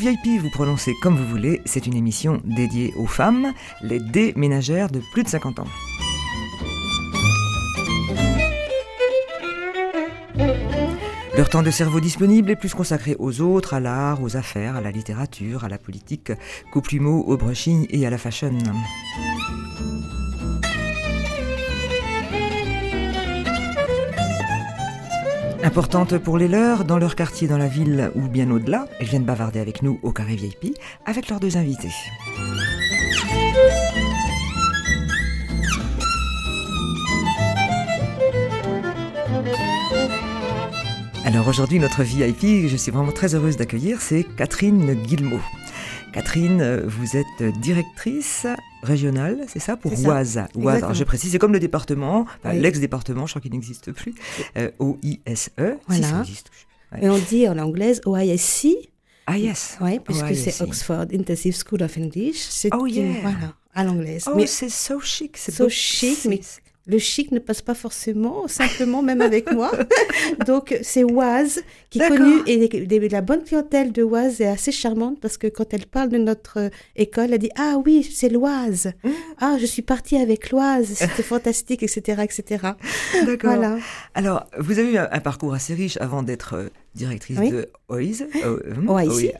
VIP ou VIP, vous prononcez comme vous voulez, c'est une émission dédiée aux femmes, les déménagères de plus de 50 ans. Leur temps de cerveau disponible est plus consacré aux autres, à l'art, aux affaires, à la littérature, à la politique, qu'aux plumeaux, au brushing et à la fashion. Importante pour les leurs, dans leur quartier, dans la ville ou bien au-delà, elles viennent bavarder avec nous au carré VIP avec leurs deux invités. Alors aujourd'hui, notre VIP, je suis vraiment très heureuse d'accueillir, c'est Catherine Guillemot. Catherine, euh, vous êtes directrice régionale, c'est ça, pour Oise. Oise, alors je précise, c'est comme le département, l'ex-département, je crois qu'il n'existe plus, euh, O-I-S-E. Voilà. Si ça existe. Et on dit en anglaise OISC. Ah yes. Oui, puisque c'est Oxford Intensive School of English. C'est oh yeah. Voilà, à l'anglaise. Oh, c'est so chic. C'est so chic, mais le chic ne passe pas forcément, simplement, même avec moi. Donc, c'est Oise qui est connue. Et la bonne clientèle de Oise est assez charmante parce que quand elle parle de notre euh, école, elle dit Ah oui, c'est l'Oise. Mmh. Ah, je suis partie avec l'Oise. C'était fantastique, etc. etc. D'accord. Voilà. Alors, vous avez eu un parcours assez riche avant d'être euh, directrice de OIS. OIC.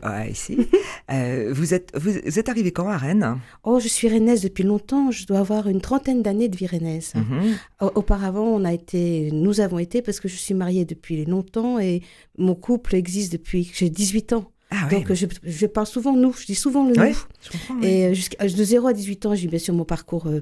euh, vous, êtes, vous, êtes arrivée quand à Rennes? Oh, je suis rennaise depuis longtemps. Je dois avoir une trentaine d'années de vie rennaise. Mhm. Auparavant, on a été, nous avons été, parce que je suis mariée depuis longtemps et mon couple existe depuis que j'ai 18 ans. Ah Donc, je, je, parle souvent nous, je dis souvent le nous. et jusqu'à de 0 à 18 ans, j'ai bien sûr mon parcours euh,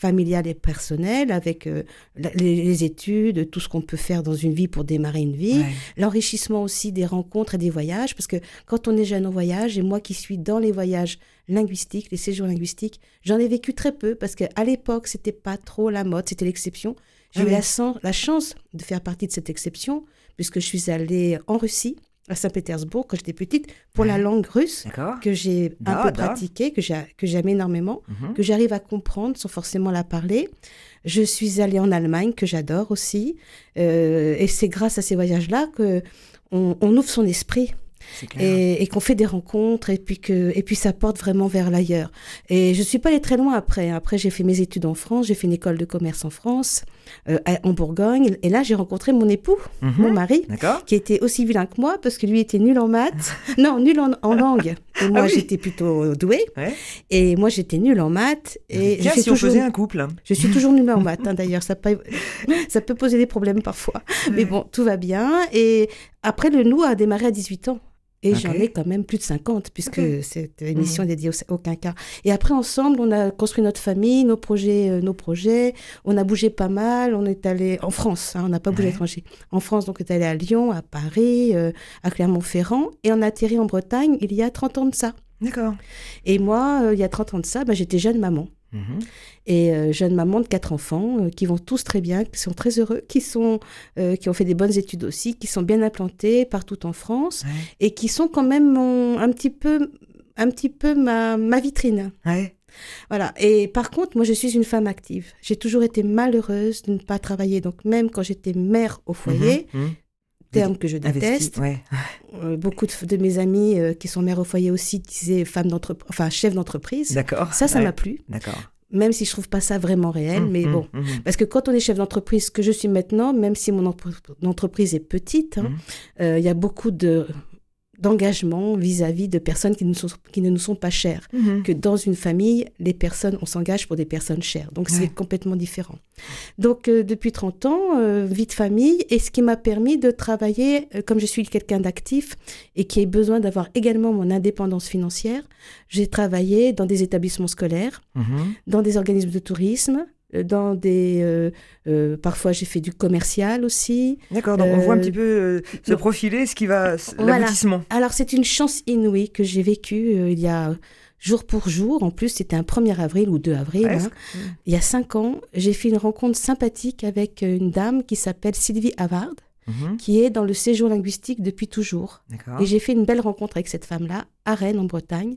familiale et personnelle, avec euh, les, études, tout ce qu'on peut faire dans une vie pour démarrer une vie, l'enrichissement aussi des rencontres et des voyages, parce que quand on est jeune en voyage, et moi qui suis dans les voyages linguistiques, les séjours linguistiques, j'en ai vécu très peu, parce qu'à l'époque, c'était pas trop la mode, c'était l'exception. J'ai ah eu la, la chance de faire partie de cette exception, puisque je suis allée en Russie, à Saint-Pétersbourg quand j'étais petite pour la langue russe que j'ai un peu pratiquée, que j'aime énormément, mhm. que j'arrive à comprendre sans forcément la parler. Je suis allée en Allemagne que j'adore aussi, euh, et c'est grâce à ces voyages-là que on, ouvre son esprit et, qu'on fait des rencontres et puis que et puis ça porte vraiment vers l'ailleurs. Et je suis pas allée très loin après. Après j'ai fait mes études en France, j'ai fait une école de commerce en France, euh, en Bourgogne. Et là j'ai rencontré mon époux, mhm. mon mari, qui était aussi vilain que moi parce que lui était nul en maths, non nul en, langue. Et ah moi j'étais plutôt douée. Et moi j'étais nulle en maths. Et suis si toujours... on faisait un couple. Je suis toujours nulle en maths. Hein, d'ailleurs ça peut ça peut poser des problèmes parfois. Mais bon tout va bien. Et après le nous a démarré à 18 ans. Et j'en ai quand même plus de 50, puisque cette émission est dédiée au, aucun cas. Et après, ensemble, on a construit notre famille, nos projets, euh, nos projets. On a bougé pas mal. On est allé en France, hein, on n'a pas bougé à l'étranger. En France, donc, on est allé à Lyon, à Paris, euh, à Clermont-Ferrand. Et on a atterri en Bretagne il y a 30 ans de ça. D'accord. Et moi, euh, il y a 30 ans de ça, bah, j'étais jeune maman. Mhm. Et euh, jeune maman de quatre enfants euh, qui vont tous très bien, qui sont très heureux, qui, sont, euh, qui ont fait des bonnes études aussi, qui sont bien implantés partout en France et qui sont quand même un petit peu, un petit peu ma, ma vitrine. Voilà. Et par contre, moi, je suis une femme active. J'ai toujours été malheureuse de ne pas travailler. Donc, même quand j'étais mère au foyer, mhm. Mhm. Terme que je déteste. beaucoup de, mes amis qui sont mères au foyer aussi disaient femme d'entreprise, enfin chef d'entreprise. D'accord. Ça, ça m'a plu. D'accord même si je trouve pas ça vraiment réel, mmh, mais mmh, bon. Mmh. Parce que quand on est chef d'entreprise, que je suis maintenant, même si mon entreprise est petite, hein, euh, il y a beaucoup de d'engagement vis-à-vis de personnes qui, sont, qui, ne nous sont pas chères. Mhm. Que dans une famille, les personnes, on s'engage pour des personnes chères. Donc c'est complètement différent. Donc euh, depuis 30 ans, euh, vie de famille, et ce qui m'a permis de travailler, euh, comme je suis quelqu'un d'actif et qui a besoin d'avoir également mon indépendance financière, j'ai travaillé dans des établissements scolaires, mhm. dans des organismes de tourisme, dans des euh, euh, parfois j'ai fait du commercial aussi. D'accord, donc on voit un petit peu se profiler ce qui va l'aboutissement. Alors c'est une chance inouïe que j'ai vécue il y a jour pour jour. En plus, c'était un 1er avril ou 2 avril. Hein. Il y a cinq ans, j'ai fait une rencontre sympathique avec une dame qui s'appelle Sylvie Havard, mhm. qui est dans le séjour linguistique depuis toujours. Et j'ai fait une belle rencontre avec cette femme-là à Rennes, en Bretagne.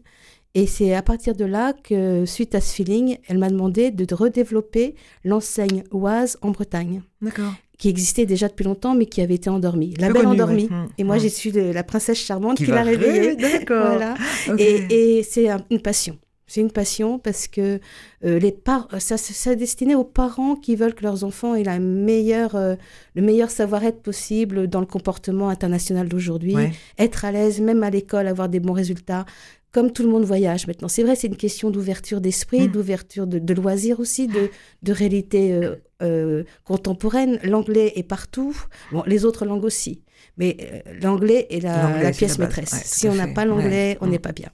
Et c'est à partir de là que, suite à ce feeling, elle m'a demandé de redévelopper l'enseigne Oise en Bretagne. D'accord. qui existait déjà depuis longtemps, mais qui avait été endormie. La Belle Endormie. Hum, et moi, hum. j'ai su la princesse charmante qui, l'a réveillée. D'accord. voilà. Et, et c'est une passion. C'est une passion parce que euh, les par ça, ça destiné aux parents qui veulent que leurs enfants aient la meilleure, euh, le meilleur savoir-être possible dans le comportement international d'aujourd'hui, être à l'aise même à l'école, avoir des bons résultats. Comme tout le monde voyage maintenant. C'est vrai, c'est une question d'ouverture d'esprit, mm. d'ouverture de, loisirs aussi, de, de réalité euh, contemporaine. L'anglais est partout, bon, les autres langues aussi. Mais l'anglais est la, pièce maîtresse. si on n'a pas l'anglais, on n'est pas bien.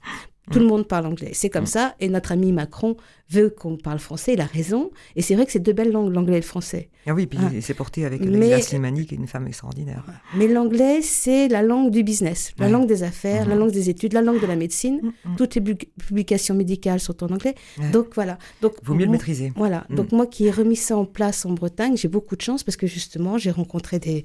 Tout le monde parle anglais. C'est comme mm. ça. Et notre ami Macron veut qu'on parle français. Il a raison. Et c'est vrai que c'est deux belles langues, l'anglais et le français. Ah oui, puis il s'est porté avec Slimani, qui est une femme extraordinaire. Mais l'anglais, c'est la langue du business, la langue des affaires, la mm-hmm. langue des études, la langue de la médecine. Toutes les publications médicales sont en anglais. Donc voilà. Donc, Vaut mieux le maîtriser. Voilà. Mm. Donc moi qui ai remis ça en place en Bretagne, j'ai beaucoup de chance parce que justement, j'ai rencontré des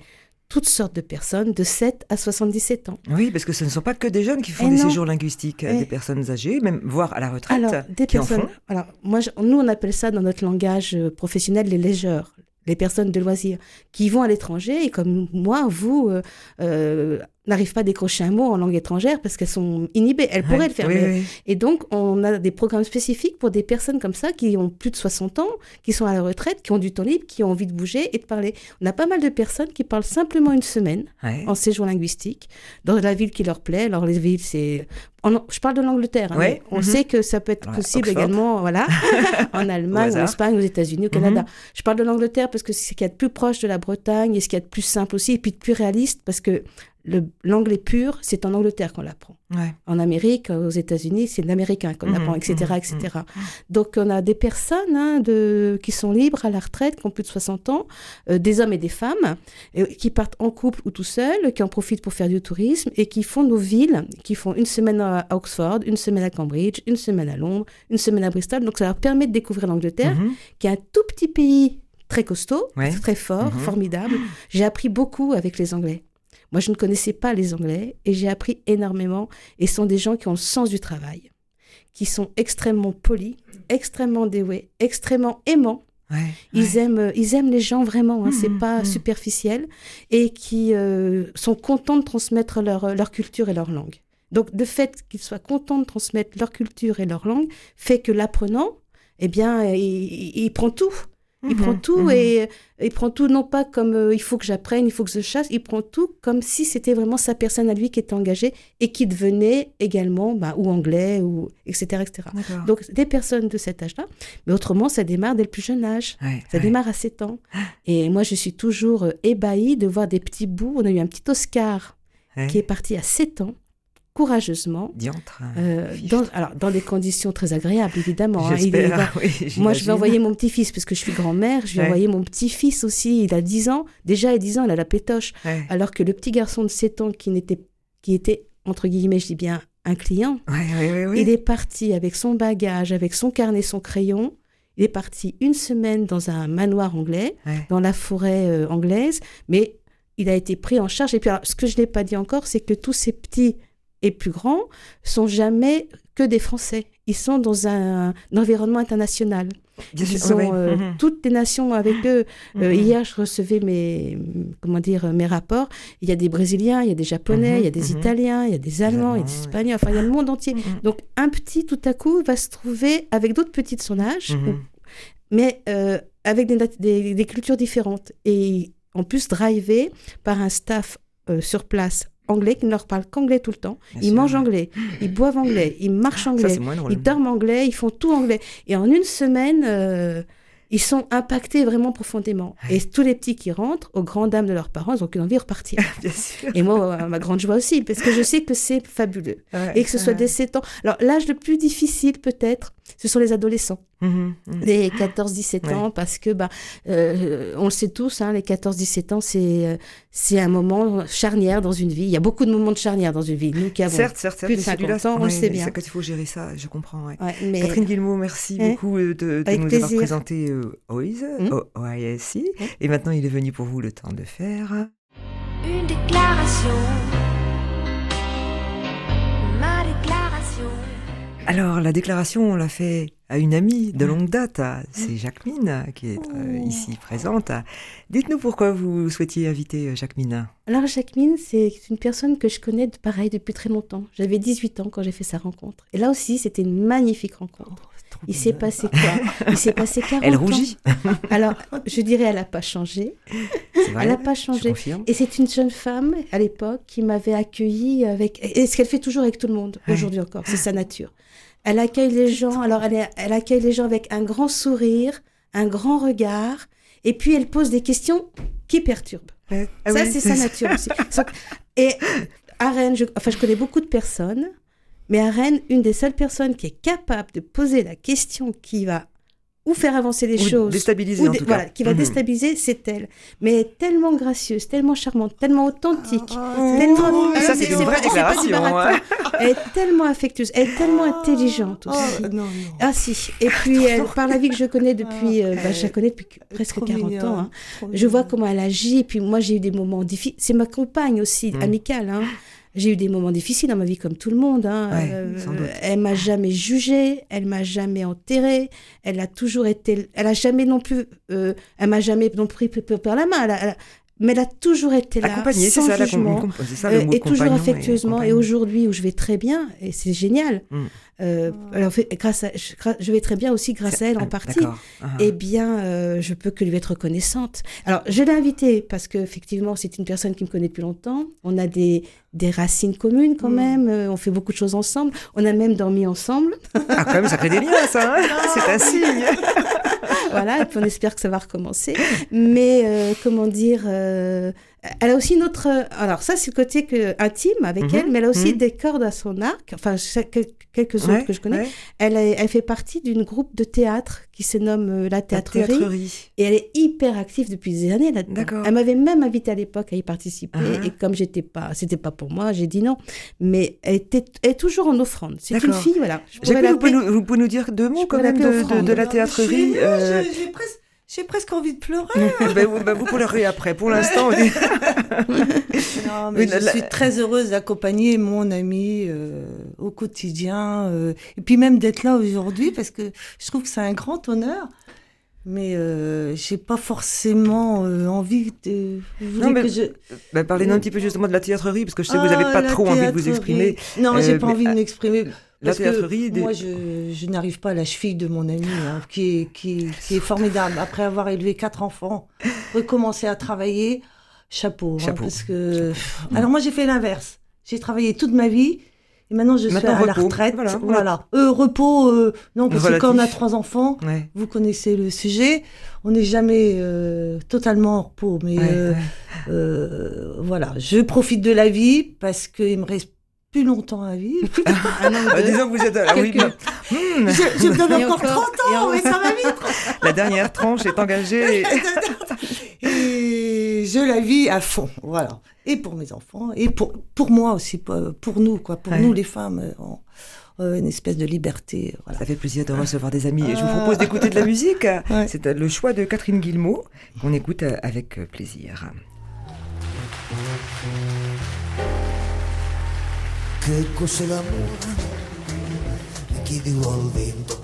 toutes sortes de personnes de 7 à 77 ans. Oui, parce que ce ne sont pas que des jeunes qui font des séjours linguistiques, des personnes âgées, même voire à la retraite. Alors, des personnes. Alors, moi, nous, on appelle ça dans notre langage euh, professionnel les légeurs, les personnes de loisirs, qui vont à l'étranger et comme moi, vous, euh, euh, n'arrivent pas à décrocher un mot en langue étrangère parce qu'elles sont inhibées. Elles pourraient le faire. Et donc, on a des programmes spécifiques pour des personnes comme ça qui ont plus de 60 ans, qui sont à la retraite, qui ont du temps libre, qui ont envie de bouger et de parler. On a pas mal de personnes qui parlent simplement une semaine en séjour linguistique dans la ville qui leur plaît. Alors, les villes, c'est... Je parle de l'Angleterre. Hein, on mhm. sait que ça peut être possible également voilà, en Allemagne, en Espagne, aux États-Unis, au Canada. Mhm. Je parle de l'Angleterre parce que c'est ce qu'il y a de plus proche de la Bretagne et ce qu'il y a de plus simple aussi, et puis de plus réaliste parce que l'anglais pur, c'est en Angleterre qu'on l'apprend. En Amérique, aux États-Unis, c'est l'américain qu'on mmh, apprend, etc., mmh, etc. Mmh. Donc, on a des personnes hein, de, qui sont libres à la retraite, qui ont plus de 60 ans, euh, des hommes et des femmes, qui partent en couple ou tout seuls, qui en profitent pour faire du tourisme et qui font nos villes, qui font une semaine à Oxford, une semaine à Cambridge, une semaine à Londres, une semaine à Bristol. Donc, ça leur permet de découvrir l'Angleterre, qui est un tout petit pays très costaud, très fort, formidable. J'ai appris beaucoup avec les Anglais. Moi, je ne connaissais pas les Anglais et j'ai appris énormément. Et ce sont des gens qui ont le sens du travail, qui sont extrêmement polis, extrêmement dévoués, extrêmement aimants. ils, Aiment, ils aiment les gens vraiment, hein, c'est mmh, pas mmh. superficiel, et qui euh, sont contents de transmettre leur, leur culture et leur langue. Donc, le fait qu'ils soient contents de transmettre leur culture et leur langue fait que l'apprenant, eh bien, il prend tout. Il prend mhm, tout mhm. et il prend tout non pas comme euh, il faut que j'apprenne, il faut que je chasse, il prend tout comme si c'était vraiment sa personne à lui qui était engagée et qui devenait également bah, ou anglais ou etc etc. Donc des personnes de cet âge-là, mais autrement ça démarre dès le plus jeune âge. ça démarre à 7 ans. Et moi je suis toujours euh, ébahie de voir des petits bouts. On a eu un petit Oscar qui est parti à 7 ans courageusement. Euh, dans, alors, dans des conditions très agréables, évidemment. Hein. moi, je vais envoyer mon petit-fils, parce que je suis grand-mère, je vais envoyer mon petit-fils aussi, il a 10 ans. Déjà, à 10 ans, il a la pétoche. Alors que le petit garçon de 7 ans, qui, n'était, qui était, entre guillemets, je dis bien, un client, il est parti avec son bagage, avec son carnet, son crayon. Il est parti une semaine dans un manoir anglais, dans la forêt euh, anglaise, mais il a été pris en charge. Et puis, ce que je n'ai pas dit encore, c'est que tous ces petits et plus grands sont jamais que des Français. Ils sont dans un, environnement international. Ils ont euh, mhm. toutes les nations avec eux. Euh, mhm. hier, je recevais mes, comment dire, mes rapports. Il y a des Brésiliens, il y a des Japonais, il y a des. Italiens, il y a des Allemands, il y a des Espagnols. Enfin, il y a le monde entier. Donc, un petit, tout à coup, va se trouver avec d'autres petits de son âge, mais euh, avec des, des, cultures différentes. Et en plus, drivé par un staff sur place anglais qui ne leur parlent qu'anglais tout le temps. ils mangent anglais, ils boivent anglais, ils marchent anglais, ils dorment anglais, ils font tout anglais. Et en une semaine, euh, ils sont impactés vraiment profondément. Et tous les petits qui rentrent, aux grandes dames de leurs parents, ils n'ont qu'une envie de repartir. Et moi, ma grande joie aussi, parce que je sais que c'est fabuleux. et que ce soit des 7 ans. Alors, l'âge le plus difficile, peut-être, ce sont les adolescents. Mmh mmh. Les 14-17 ans, parce que, bah, euh, on le sait tous, hein, les 14-17 ans, c'est euh, c'est un moment charnière dans une vie. Il y a beaucoup de moments de charnière dans une vie. Nous qui avons certes, certes, plus de 50 ans, on le sait bien. Quand il faut gérer ça, je comprends. Mais... Catherine Guillemot, merci hein beaucoup euh, de, de nous avoir présenté euh, OIS, mmh. Et maintenant, il est venu pour vous le temps de faire... Une déclaration Alors, la déclaration, on l'a fait à une amie de longue date, c'est Jacqueline qui est euh, oh. ici présente. Dites-nous pourquoi vous souhaitiez inviter euh, Jacqueline. Alors, Jacqueline, c'est une personne que je connais pareil depuis très longtemps. J'avais 18 ans quand j'ai fait sa rencontre. Et là aussi, c'était une magnifique rencontre. Oh, il s'est passé quoi? Il s'est passé 40 Elle rougit. Alors, je dirais, elle n'a pas changé. elle n'a pas changé. Et c'est une jeune femme, à l'époque, qui m'avait accueillie avec... Et ce qu'elle fait toujours avec tout le monde, aujourd'hui encore. C'est sa nature. Elle accueille les gens. Alors, elle, elle accueille les gens avec un grand sourire, un grand regard, et puis elle pose des questions qui perturbent. Ah ça, c'est sa nature aussi. Et à Rennes, je, enfin, je connais beaucoup de personnes, mais à Rennes, une des seules personnes qui est capable de poser la question qui va ou faire avancer les choses, déstabiliser en tout voilà, qui va mhm. déstabiliser, c'est elle. Mais tellement gracieuse, tellement charmante, tellement authentique, oh, tellement. ça c'est une vraie déclaration. Elle est tellement affectueuse, elle est tellement intelligente aussi. Oh, non, non. Ah si. Et puis elle, par la vie que je connais depuis, euh, bah, je la connais depuis presque 40 ans. Hein. Je vois comment elle agit. Et puis moi j'ai eu des moments difficiles. C'est ma compagne aussi, mm. amicale. Hein. J'ai eu des moments difficiles dans ma vie comme tout le monde. Hein. Euh, elle m'a jamais jugée, elle m'a jamais enterrée, elle a toujours été, elle a jamais non plus, euh, elle m'a jamais non plus pris par la main. Mais elle a toujours été là, sans ça, jugement, ça, euh, et toujours affectueusement. Et, aujourd'hui, où je vais très bien, et c'est génial. Mm. Euh, alors, grâce à, je, vais très bien aussi grâce à elle en partie. Uh-huh. Eh bien, euh, je peux que lui être reconnaissante. Alors, je l'ai invitée parce qu'effectivement, c'est une personne qui me connaît depuis longtemps. On a des, des racines communes quand mm. même. Euh, on fait beaucoup de choses ensemble. On a même dormi ensemble. Ah, quand même, ça fait des liens, ça. Hein c'est un signe. voilà, et puis on espère que ça va recommencer. Mais comment dire elle a aussi notre. Alors, ça, c'est le côté que, intime avec mhm. elle, mais elle a aussi mhm. des cordes à son arc. Enfin, quelques autres que je connais. Elle, elle fait partie d'une groupe de théâtre qui se nomme euh, La Théâtrerie. Et elle est hyper active depuis des années là-dedans. Elle m'avait même invité à l'époque à y participer. Ah. Et comme j'étais pas. C'était pas pour moi, j'ai dit non. Mais elle, était, elle est toujours en offrande. C'est une fille, voilà. vous, pouvez nous, vous, pouvez nous, dire deux mots quand même de, de, La Théâtrerie euh, J'ai presque j'ai presque envie de pleurer. ben, vous, ben, vous pleurez après. Pour l'instant, non, mais je suis très heureuse d'accompagner mon ami euh, au quotidien. Euh, et puis même d'être là aujourd'hui, parce que je trouve que c'est un grand honneur. Mais euh, j'ai pas forcément euh, envie de. Non, mais je... ben, parlez-nous un petit peu justement de la théâtrerie, parce que je sais que vous n'avez pas ah, trop envie de vous exprimer. Non, j'ai pas envie de m'exprimer. La théâtrerie. Moi, je, je n'arrive pas à la cheville de mon ami, hein, qui, est, qui, qui, est formidable. Après avoir élevé quatre enfants, recommencer à travailler, chapeau. Hein, parce que... Alors, moi, j'ai fait l'inverse. J'ai travaillé toute ma vie. Et maintenant, je suis à la retraite. Voilà. Euh, repos, euh, non, parce que quand on a trois enfants, vous connaissez le sujet, on n'est jamais euh, totalement en repos. Mais voilà, je profite de la vie parce qu'il me reste plus longtemps à vivre. ah non, bah, disons que vous êtes. Ah, oui, hmm. je, je, me donne encore, 30 ans, mais ça va vite. la dernière tranche est engagée. et je la vis à fond, voilà. Et pour mes enfants, et pour, pour moi aussi, pour, nous, quoi. Pour nous, les femmes. Euh, une espèce de liberté. Voilà. Ça fait plaisir de recevoir des amis. Je vous ah. propose d'écouter de la musique. C'est le choix de Catherine Guillemot qu'on écoute avec plaisir. Che cos'è l'amore? E chi dico al vento?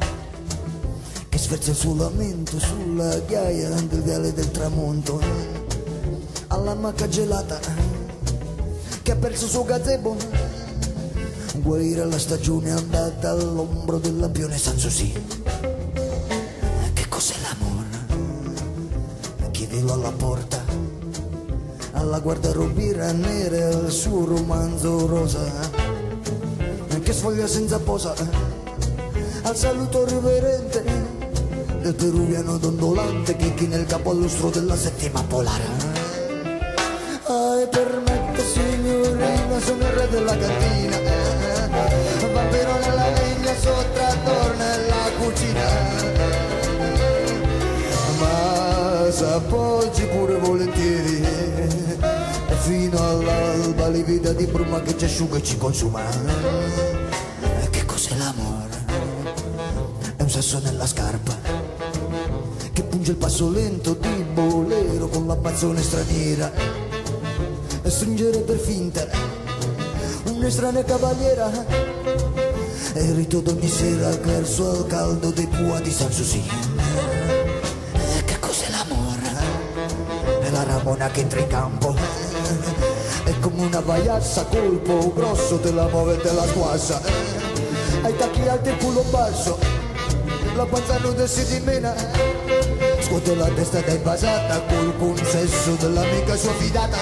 Che sferza il suo lamento sulla ghiaia del viale del tramonto. Alla macca gelata che ha perso il suo gazebo. Guaire la stagione andata all'ombro del lampione Sanssouci che cos'è l'amore? chiedilo alla porta? Alla guardarobiera nera il suo romanzo rosa sfoglia senza posa al saluto riverente del peruviano dondolante che chi nel capo allustro della settima polare. Ah, e permette signorina sono il re della cantina vampiro nella legna sottrattore nella cucina ma s'appoggi pure volentieri fino all'alba livida di bruma che ci asciuga e ci consuma sasso nella scarpa che punge il passo lento di bolero con la bazzone straniera e stringere per finta un'estranea cavaliera e ritorno ogni sera verso il caldo dei pua di San Susi. Che cos'è l'amore? È la ramona che entra in campo. È come una vaiassa colpo grosso della muove e della squassa. Ai tacchi alti e culo basso, la panza nuda si dimena. Scuote la testa da invasata col consesso dell'amica sua fidata.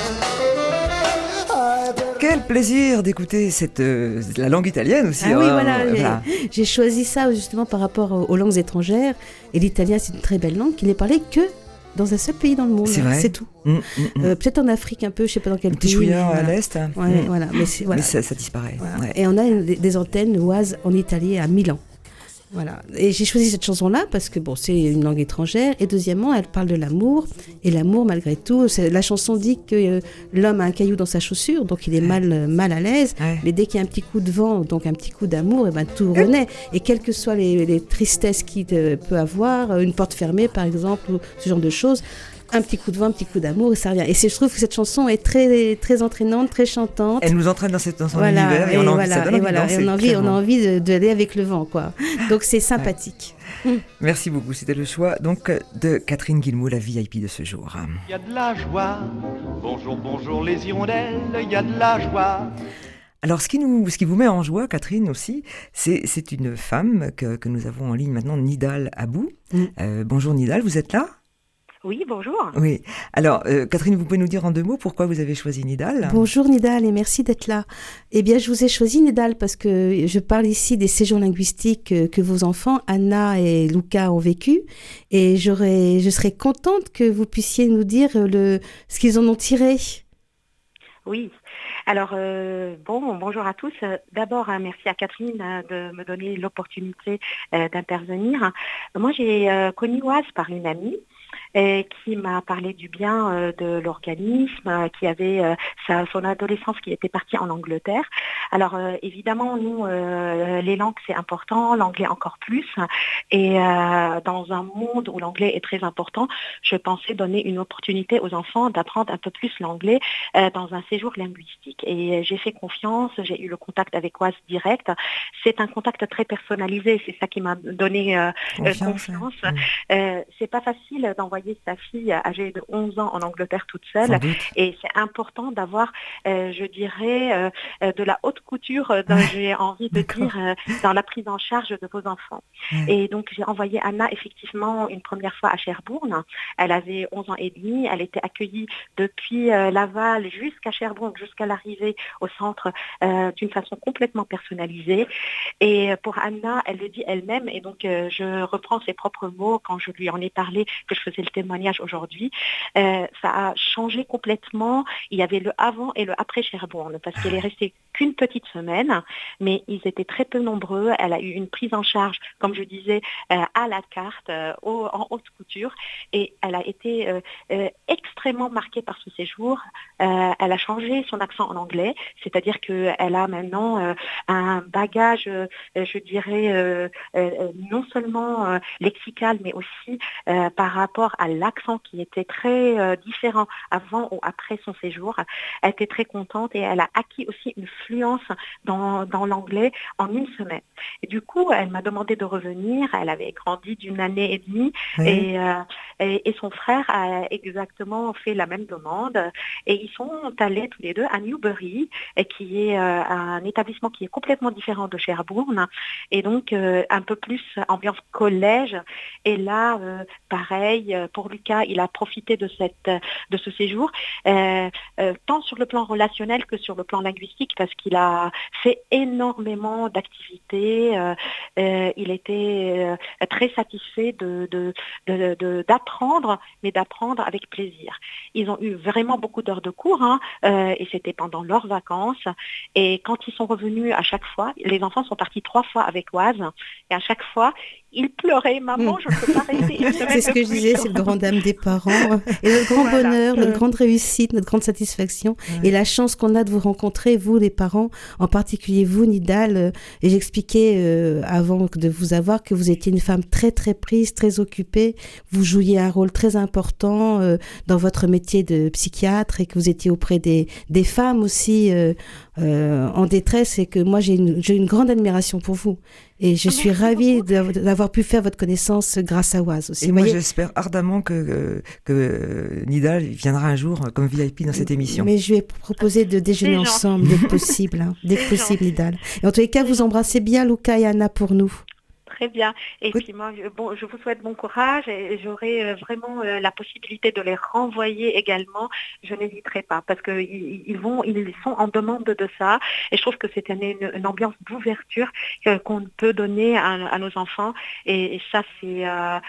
Quel plaisir d'écouter cette euh, la langue italienne aussi. Ah oui, hein, voilà. voilà. J'ai choisi ça justement par rapport aux, aux langues étrangères. Et l'italien, c'est une très belle langue qui n'est parlée que dans un seul pays dans le monde. C'est vrai. C'est tout. Mm, mm, mm. Euh, Peut-être en Afrique un peu, je sais pas dans quel Un petit pays. à voilà. l'est. Ouais, Mm. voilà. Mais, voilà. Mais ça, ça disparaît. Voilà. ouais. Et on a des, des antennes oises en Italie à Milan. Voilà. Et j'ai choisi cette chanson-là parce que bon, c'est une langue étrangère. Et deuxièmement, elle parle de l'amour. Et l'amour, malgré tout, la chanson dit que euh, l'homme a un caillou dans sa chaussure, donc il est mal, euh, mal à l'aise. Ouais. Mais dès qu'il y a un petit coup de vent, donc un petit coup d'amour, et ben tout renaît. Et quelles que soient les, les tristesses qu'il euh, peut avoir, une porte fermée par exemple, ou ce genre de choses, un petit coup de vent, un petit coup d'amour, et ça revient. Et je trouve que cette chanson est très, très entraînante, très chantante. Elle nous entraîne dans, cette, dans son Voilà, univers et, et on a envie, voilà, et voilà, et on a envie, on a envie de- d'aller avec le vent, quoi. Donc c'est sympathique. Merci beaucoup. C'était le choix donc de Catherine Guillemot, la VIP de ce jour. Il y a de la joie. Bonjour, bonjour les hirondelles, il y a de la joie. Alors, ce qui, nous, ce qui vous met en joie, Catherine aussi, c'est c'est une femme que, que nous avons en ligne maintenant, Nidal Abou. Mm. Euh, bonjour Nidal, vous êtes là? Oui, bonjour. Oui. Alors, euh, Catherine, vous pouvez nous dire en deux mots pourquoi vous avez choisi Nidal? Bonjour Nidal et merci d'être là. Eh bien, je vous ai choisi Nidal parce que je parle ici des séjours linguistiques euh, que vos enfants, Anna et Luca, ont vécu. Et j'aurais, je serais contente que vous puissiez nous dire euh, le, ce qu'ils en ont tiré. Oui. Alors, euh, bon, bonjour à tous. D'abord, hein, merci à Catherine de me donner l'opportunité euh, d'intervenir. Moi, j'ai euh, connu Oise par une amie et qui m'a parlé du bien euh, de l'organisme, euh, qui avait euh, sa, son adolescence qui était partie en Angleterre. Alors évidemment, nous, les langues, c'est important, l'anglais encore plus. Et dans un monde où l'anglais est très important, je pensais donner une opportunité aux enfants d'apprendre un peu plus l'anglais dans un séjour linguistique. Et j'ai fait confiance, j'ai eu le contact avec Oise direct. C'est un contact très personnalisé, c'est ça qui m'a donné confiance. Euh, c'est pas facile d'envoyer sa fille âgée de 11 ans en Angleterre toute seule. Et c'est important d'avoir, euh, je dirais, euh, euh, de la haute couture, euh, j'ai envie de dire, dans la prise en charge de vos enfants. Et donc j'ai envoyé Anna effectivement une première fois à Cherbourg. Elle avait 11 ans et demi. Elle était accueillie depuis Laval jusqu'à Cherbourg, jusqu'à l'arrivée au centre d'une façon complètement personnalisée. Et pour Anna, elle le dit elle-même, et donc je reprends ses propres mots quand je lui en ai parlé, que je faisais le témoignage aujourd'hui. Euh, ça a changé complètement. Il y avait le avant et le après Cherbourg, parce qu'elle est restée qu'une petite semaine, mais ils étaient très peu nombreux. Elle a eu une prise en charge, comme je disais, euh, à la carte, euh, en haute couture, et elle a été extrêmement marquée par ce séjour. Elle a changé son accent en anglais, c'est-à-dire qu'elle a maintenant un bagage, je dirais, non seulement lexical, mais aussi par rapport à l'accent qui était très euh, différent avant ou après son séjour. Elle était très contente et elle a acquis aussi une fluence dans, dans l'anglais en une semaine. Et du coup, elle m'a demandé de revenir. Elle avait grandi d'une année et demie Oui. et, euh, et, et son frère a exactement fait la même demande. Et ils sont allés tous les deux à Newbury, et qui est euh, un établissement qui est complètement différent de Sherbourne, et donc un peu plus ambiance collège. Et là, pareil, pour Lucas, il a profité de, cette, de ce séjour, euh, euh, tant sur le plan relationnel que sur le plan linguistique, parce qu'il a fait énormément d'activités. euh, il était très satisfait de, de, d'apprendre, mais d'apprendre avec plaisir. Ils ont eu vraiment beaucoup d'heures de cours, hein, et c'était pendant leurs vacances. Et quand ils sont revenus à chaque fois, les enfants sont partis trois fois avec Oise, et à chaque fois, il pleurait, maman, je ne peux pas rester. c'est ce que je disais, c'est le grand dame des parents. Et notre grand bonheur, notre grande réussite, notre grande satisfaction et la chance qu'on a de vous rencontrer, vous les parents, en particulier vous, Nidal. Euh, et j'expliquais euh, avant de vous avoir que vous étiez une femme très très prise, très occupée. Vous jouiez un rôle très important euh, dans votre métier de psychiatre et que vous étiez auprès des, des femmes aussi en détresse et que moi j'ai une, une grande admiration pour vous. Et je suis ravie d'avoir pu faire votre connaissance grâce à Oise aussi. Et moi, j'espère ardemment que, que Nidal viendra un jour comme VIP dans cette émission. Mais je vais proposer de déjeuner ensemble dès que possible. Hein, dès que possible, Nidal. Et en tous les cas, vous embrassez bien Luca et Anna pour nous très bien. Et puis moi, je, bon, je vous souhaite bon courage et j'aurai euh, vraiment euh, la possibilité de les renvoyer également. Je n'hésiterai pas parce qu'ils ils vont, ils sont en demande de ça. Et je trouve que c'est une, ambiance d'ouverture qu'on peut donner à, nos enfants. Et, ça, euh,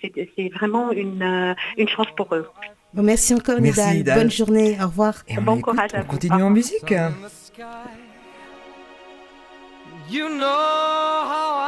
c'est c'est vraiment une, une chance pour eux. merci encore, Nidal. Bonne journée. Au revoir. Et bon courage à vous. On continue en musique. You know how I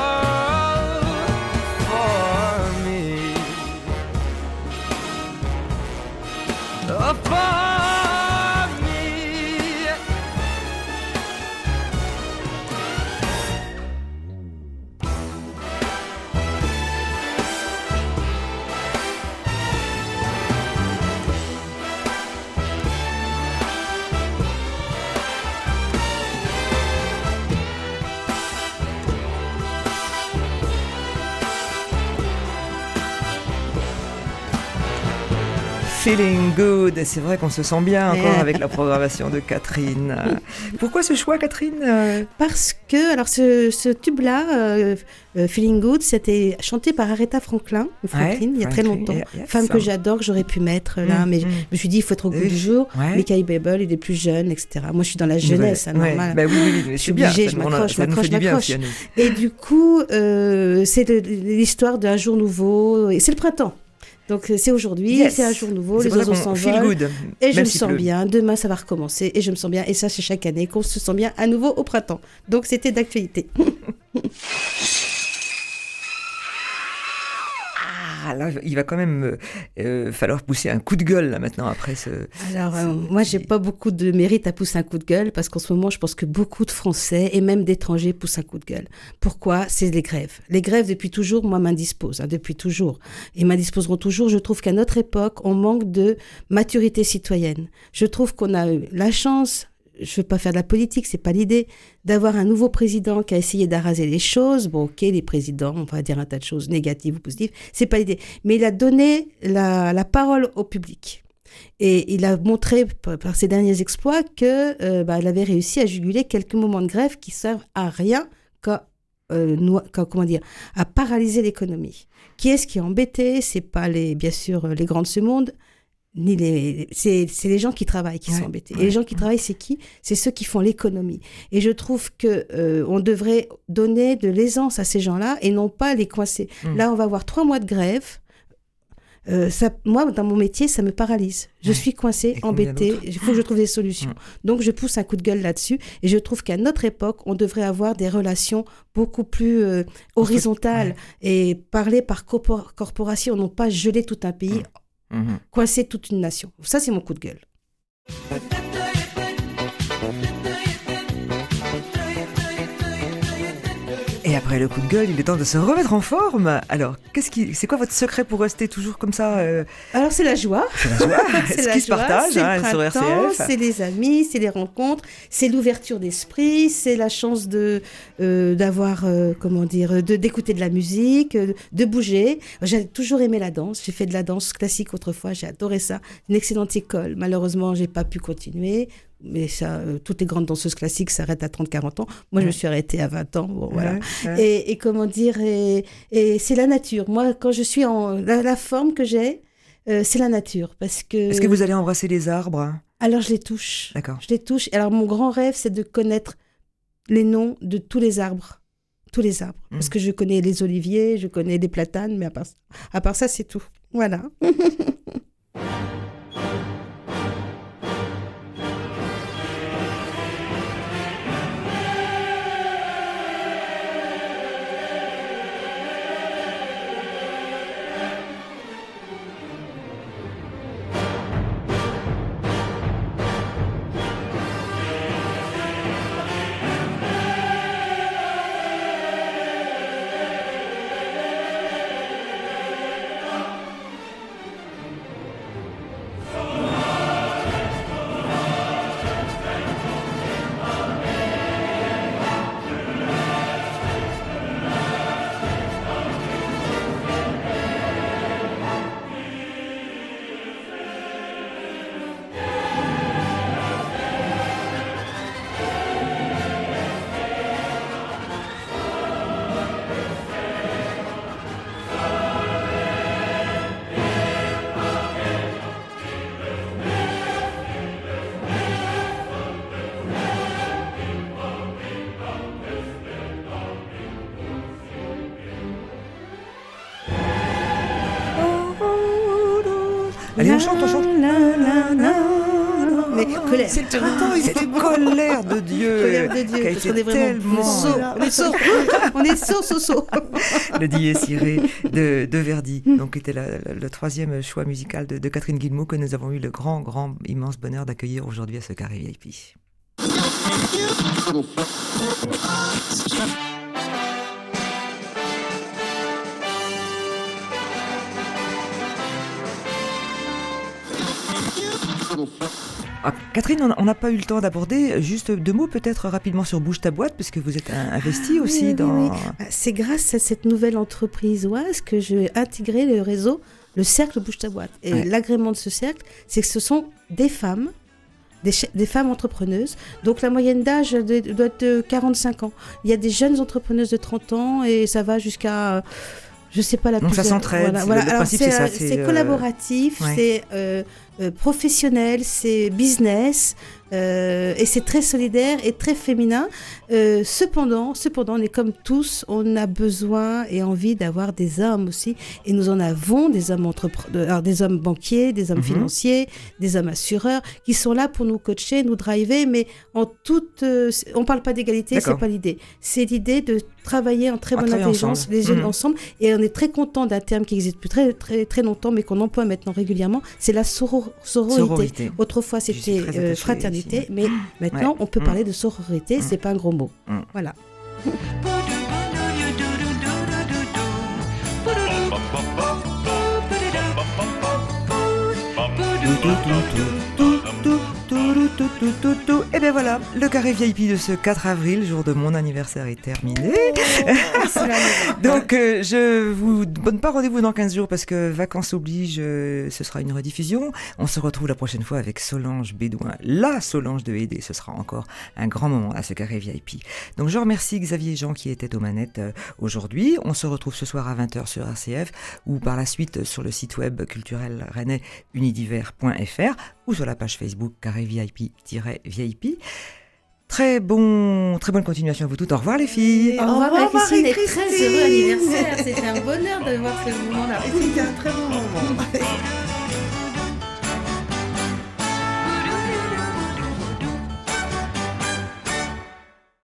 Feeling good. C'est vrai qu'on se sent bien encore avec la programmation de Catherine. Pourquoi ce choix, Catherine Parce que, alors, ce, tube-là, euh, euh, Feeling good, c'était chanté par Aretha Franklin, Franklin, il y a très longtemps. Femme que j'adore, que j'aurais pu mettre là, mm, mais je mm. me suis dit, il faut être au goût du jour. Michael Babel, il est plus jeune, etc. Moi, je suis dans la jeunesse, c'est normal. Bah, oui, oui, je suis obligée, je m'accroche, je m'accroche, je m'accroche. Et du coup, euh, c'est l'histoire d'un jour nouveau, et c'est le printemps. Donc euh, c'est aujourd'hui, c'est un jour nouveau, les oiseaux s'envolent. Et je me sens bien. Demain, ça va recommencer et je me sens bien. Et ça, c'est chaque année qu'on se sent bien à nouveau au printemps. Donc c'était d'actualité. ah, là, il va quand même euh, euh, falloir pousser un coup de gueule là maintenant après ce. Alors, euh, moi, j'ai pas beaucoup de mérite à pousser un coup de gueule parce qu'en ce moment, je pense que beaucoup de Français et même d'étrangers poussent un coup de gueule. Pourquoi? C'est les grèves. Les grèves, depuis toujours, moi, m'indisposent, hein, depuis toujours. Et m'indisposeront toujours. Je trouve qu'à notre époque, on manque de maturité citoyenne. Je trouve qu'on a eu la chance je veux pas faire de la politique, c'est pas l'idée d'avoir un nouveau président qui a essayé d'arraser les choses. Bon, ok, les présidents, on va dire un tas de choses négatives ou positives, c'est pas l'idée. Mais il a donné la, parole au public. Et il a montré par ses derniers exploits que euh, bah, avait réussi à juguler quelques moments de grève qui servent à rien qu'à comment dire, a paralysé l'économie. Qui est-ce qui est embêté? C'est pas les, bien sûr, les grands de ce monde, ni les, c'est, les gens qui travaillent qui sont embêtés. Et les gens qui travaillent, c'est qui? C'est ceux qui font l'économie. Et je trouve que euh, on devrait donner de l'aisance à ces gens-là et non pas les coincer. Hmm. Là, on va avoir trois mois de grève. Euh, ça, moi, dans mon métier, ça me paralyse. Je suis coincée, embêtée. Il faut que je trouve des solutions. Hmm. Donc, je pousse un coup de gueule là-dessus. Et je trouve qu'à notre époque, on devrait avoir des relations beaucoup plus euh, horizontales et parler par corporation, non pas geler tout un pays hmm. Coincer toute une nation. Ça, c'est mon coup de gueule. Et après le coup de gueule, il est temps de se remettre en forme. Alors, qu'est-ce qui, c'est quoi votre secret pour rester toujours comme ça euh Alors, c'est la joie. C'est la joie. c'est ce qui se partage hein, sur RCF. C'est les amis, c'est les rencontres, c'est l'ouverture d'esprit, c'est la chance de euh, d'avoir, euh, comment dire, de d'écouter de la musique, de bouger. J'ai toujours aimé la danse. J'ai fait de la danse classique autrefois. J'ai adoré ça. Une excellente école. Malheureusement, j'ai pas pu continuer mais ça, euh, toutes les grandes danseuses classiques s'arrêtent à 30-40 ans. Moi, je me suis arrêtée à 20 ans. voilà. Et, comment dire, et, c'est la nature. Moi, quand je suis en. La, forme que j'ai, euh, c'est la nature. Parce que. Est-ce que vous allez embrasser les arbres? Alors, je les touche. D'accord. Je les touche. Alors, mon grand rêve, c'est de connaître les noms de tous les arbres. Tous les arbres. Parce mmh. que je connais les oliviers, je connais les platanes, mais à part, à part ça, c'est tout. Voilà. Allez, on chante, on chante. Mais colère. C'est cette colère de Dieu. Colère de Dieu. Est sourds. On est sourds, sourds, sourds. Le Dies Irae de, de Verdi. Donc, était le troisième choix musical de, de Catherine Guillemot que nous avons eu le grand, grand, immense bonheur d'accueillir aujourd'hui à ce carré VIP. Ah, Catherine, on n'a pas eu le temps d'aborder. Juste deux mots peut-être rapidement sur Bouge ta boîte, parce que vous êtes investi ah aussi dans... Ah, c'est grâce à cette nouvelle entreprise OAS que j'ai intégré le réseau, le cercle Bouge ta boîte. Et l'agrément de ce cercle, c'est que ce sont des femmes des, des, femmes entrepreneuses. Donc la moyenne d'âge doit être de 45 ans. Il y a des jeunes entrepreneuses de 30 ans et ça va jusqu'à je sais pas la Donc ça s'entraide. Voilà. c'est euh, collaboratif, c'est euh, professionnel, c'est business. Euh, et c'est très solidaire et très féminin. Euh, cependant, cependant, on est comme tous, on a besoin et envie d'avoir des hommes aussi. Et nous en avons des hommes entrepreneurs, des hommes banquiers, des hommes mhm. financiers, des hommes assureurs, qui sont là pour nous coacher, nous driver, mais en toute, euh, on parle pas d'égalité, c'est pas l'idée. C'est l'idée de travailler en très bonne intelligence, les jeunes mhm. ensemble. Et on est très content d'un terme qui existe depuis très, très, très longtemps, mais qu'on emploie maintenant régulièrement, c'est la sororité. Autrefois, c'était fraternité mais maintenant on peut parler de sororité, mm. c'est pas un gros mot. Mm. Voilà. Tout, tout, tout, tout. Et bien voilà, le carré VIP de ce 4 avril, jour de mon anniversaire, est terminé. Oh, Donc, euh, je vous donne pas rendez-vous dans 15 jours parce que vacances oblige, euh, ce sera une rediffusion. On se retrouve la prochaine fois avec Solange Bédouin, la Solange de Aidé. Ce sera encore un grand moment à ce carré VIP. Donc, je remercie Xavier Jean qui était aux manettes euh, aujourd'hui. On se retrouve ce soir à 20h sur RCF ou par la suite sur le site web culturel rennais unidiver.fr ou sur la page Facebook carré VIP-VIP. Très bon, très bonne continuation à vous toutes. Au revoir les filles. Au revoir, Au revoir Christine, et très heureux anniversaire. C'était un bonheur de voir ce moment-là. C'était un très bon moment.